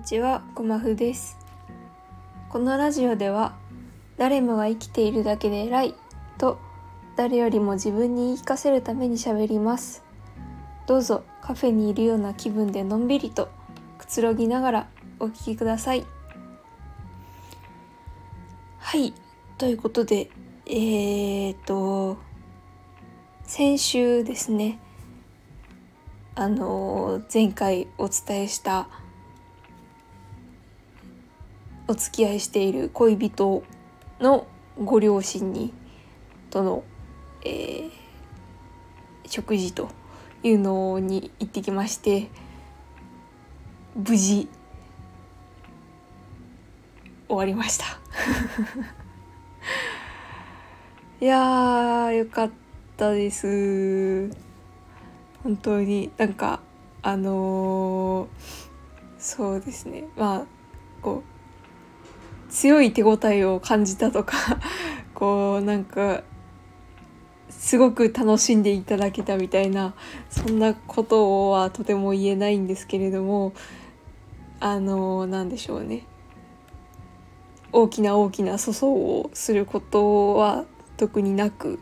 にちは、ごまふです。このラジオでは、誰もが生きているだけで偉いと、誰よりも自分に言い聞かせるために喋ります。どうぞカフェにいるような気分でのんびりとくつろぎながらお聞きください。はい、ということで、えーと、先週ですね、あの前回お伝えしたお付き合いしている恋人のご両親にとの、えー食事というのに行ってきまして無事終わりました。いやーよかったです。本当になんかあのーそうですね。まあこう強い手応えを感じたとか こうなんかすごく楽しんでいただけたみたいなそんなことはとても言えないんですけれどもあのなんでしょうね。大きな大きな粗相をすることは特になく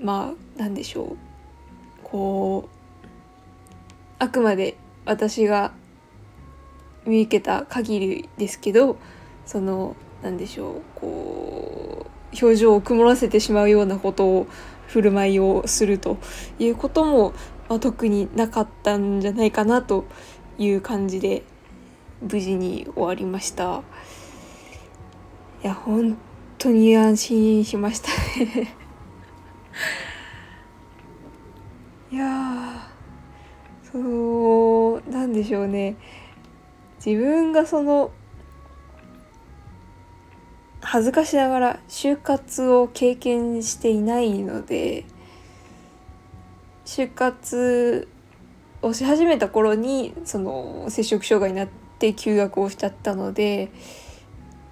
まあなんでしょう。こうあくまで私が見受けた限りですけどそのなんでしょうこう表情を曇らせてしまうようなことを振る舞いをするということも、まあ、特になかったんじゃないかなという感じで無事に終わりました。いや本当に安心しましたね。いやーそのなんでしょうね。自分がその恥ずかしながら就活を経験していないので就活をし始めた頃にその摂食障害になって休学をしちゃったので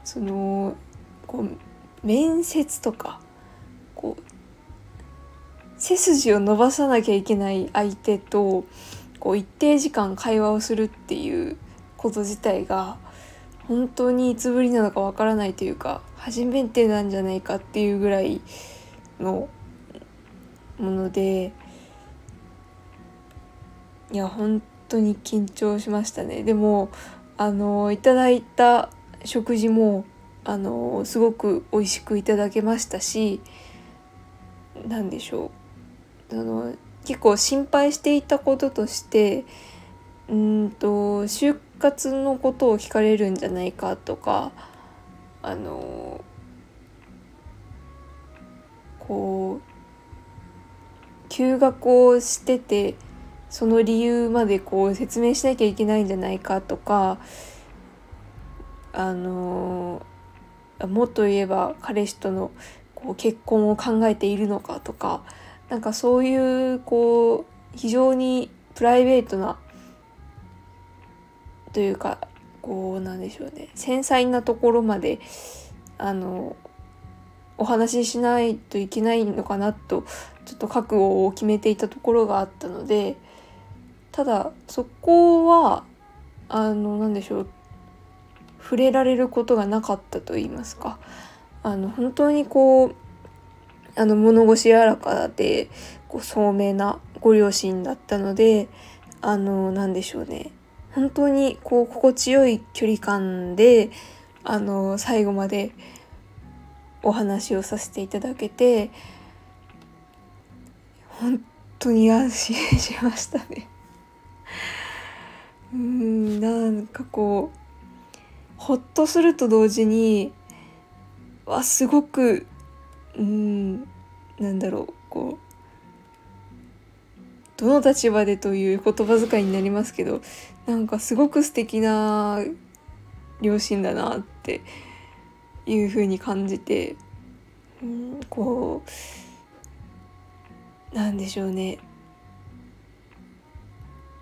そのこう面接とかこう背筋を伸ばさなきゃいけない相手とこう一定時間会話をするっていうこと自体が本当にいつぶりなのかわからないというか初めてなんじゃないかっていうぐらいのものでいや本当に緊張しましたね。でもあのいただいた食事もあのすごく美味しくいただけましたし何でしょう。あの結構心配していたこととしてうんと就活のことを聞かれるんじゃないかとかあのこう休学をしててその理由までこう説明しなきゃいけないんじゃないかとかあのもっと言えば彼氏とのこう結婚を考えているのかとかなんかそういうこう非常にプライベートなというかこうなんでしょうね。繊細なところまであのお話ししないといけないのかなとちょっと覚悟を決めていたところがあったのでただそこはあのなんでしょう触れられることがなかったと言いますか。あの本当にこうあの物腰柔らかでこう聡明なご両親だったのであのなんでしょうね。本当にこう心地よい距離感であの最後までお話をさせていただけて本当に安心しましたね。うんなんかこうほっとすると同時にわすごくうんなんだろうこうどの立場でという言葉遣いになりますけどなんかすごく素敵な両親だなっていう風に感じて、うん、こうなんでしょうね。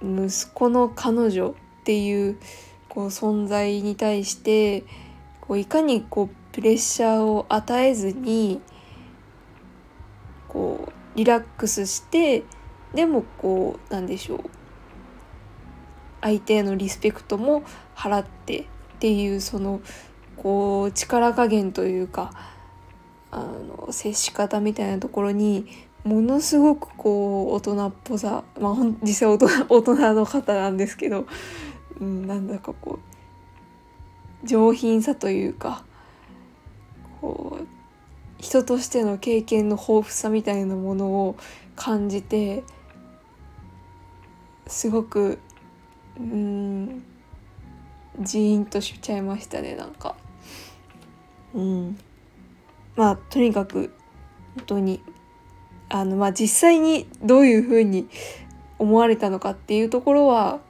息子の彼女っていうこう存在に対してこういかにこうプレッシャーを与えずにこうリラックスしてでもこうなんでしょう相手へのリスペクトも払ってっていうそのこう力加減というかあの接し方みたいなところにものすごくこう大人っぽさまあ実際大人大人の方なんですけど、うん、なんだかこう上品さというかこう人としての経験の豊富さみたいなものを感じてすごくうんジーンとしちゃいましたねなんか。うんまあとにかく本当にあのまあ実際にどういうふうに思われたのかっていうところは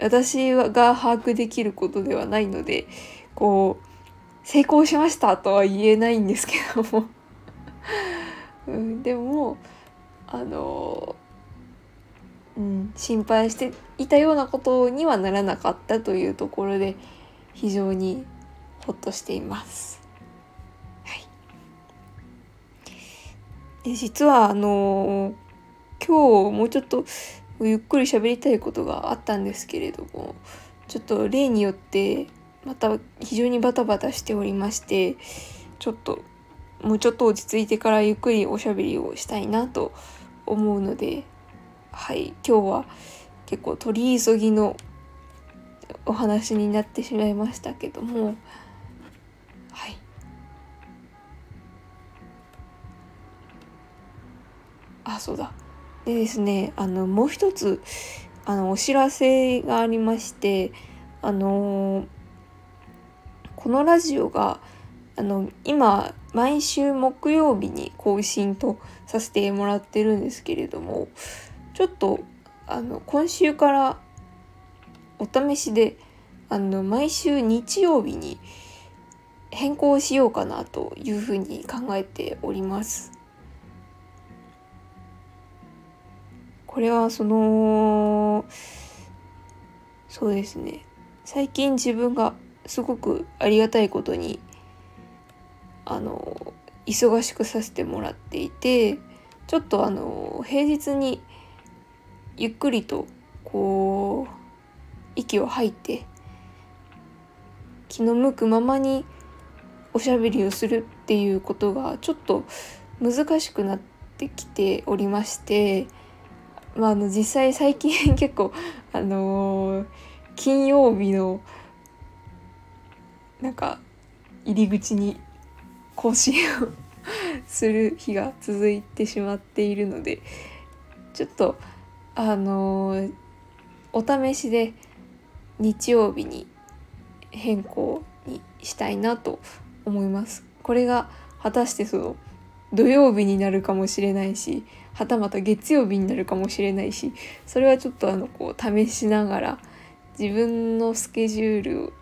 私が把握できることではないのでこう成功しましたとは言えないんですけどもうん、でもあの、うん、心配していたようなことにはならなかったというところで非常にほっとしています。で実はあの今日もうちょっとゆっくり喋りたいことがあったんですけれどもちょっと例によってまた非常にバタバタしておりましてちょっともうちょっと落ち着いてからゆっくりおしゃべりをしたいなと思うのではい今日は結構取り急ぎのお話になってしまいましたけども。はい。あそうだ。でですねあのもう一つあのお知らせがありましてあのこのラジオがあの今毎週木曜日に更新とさせてもらってるんですけれどもちょっとあの今週からお試しであの毎週日曜日に変更しようかなというふうに考えております。これはそのそうですね最近自分がすごくありがたいことにあの忙しくさせてもらっていてちょっとあの平日にゆっくりとこう息を吐いて気の向くままにおしゃべりをするっていうことがちょっと難しくなってきておりましてまあ、あの実際最近結構あのー、金曜日のなんか入り口に更新を する日が続いてしまっているのでちょっとあの、お試しで日曜日に変更にしたいなと思います。これが果たしてその土曜日になるかもしれないしはたまた月曜日になるかもしれないしそれはちょっとあのこう試しながら自分のスケジュール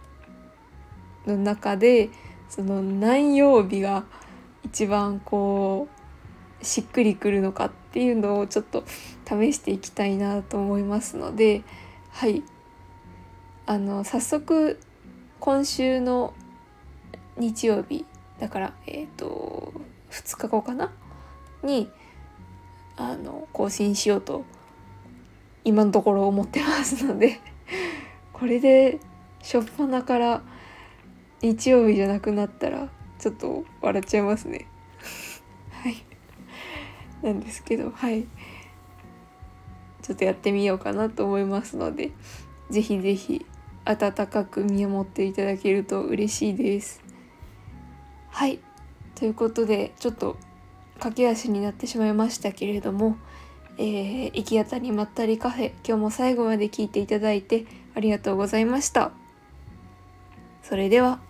の中でその何曜日が一番こうしっくりくるのかっていうのをちょっと試していきたいなと思いますのではい。あの早速今週の日曜日だからえっ、ー、と2日後かな？にあの更新しようと今のところ思ってますのでこれで初っ端から日曜日じゃなくなったらちょっと笑っちゃいますね。なんですけどはい。ちょっとやってみようかなと思いますので是非是非温かく見守っていただけると嬉しいです。はい。ということでちょっと駆け足になってしまいましたけれども、えー、行き当たりまったりカフェ今日も最後まで聞いていただいてありがとうございました。それでは。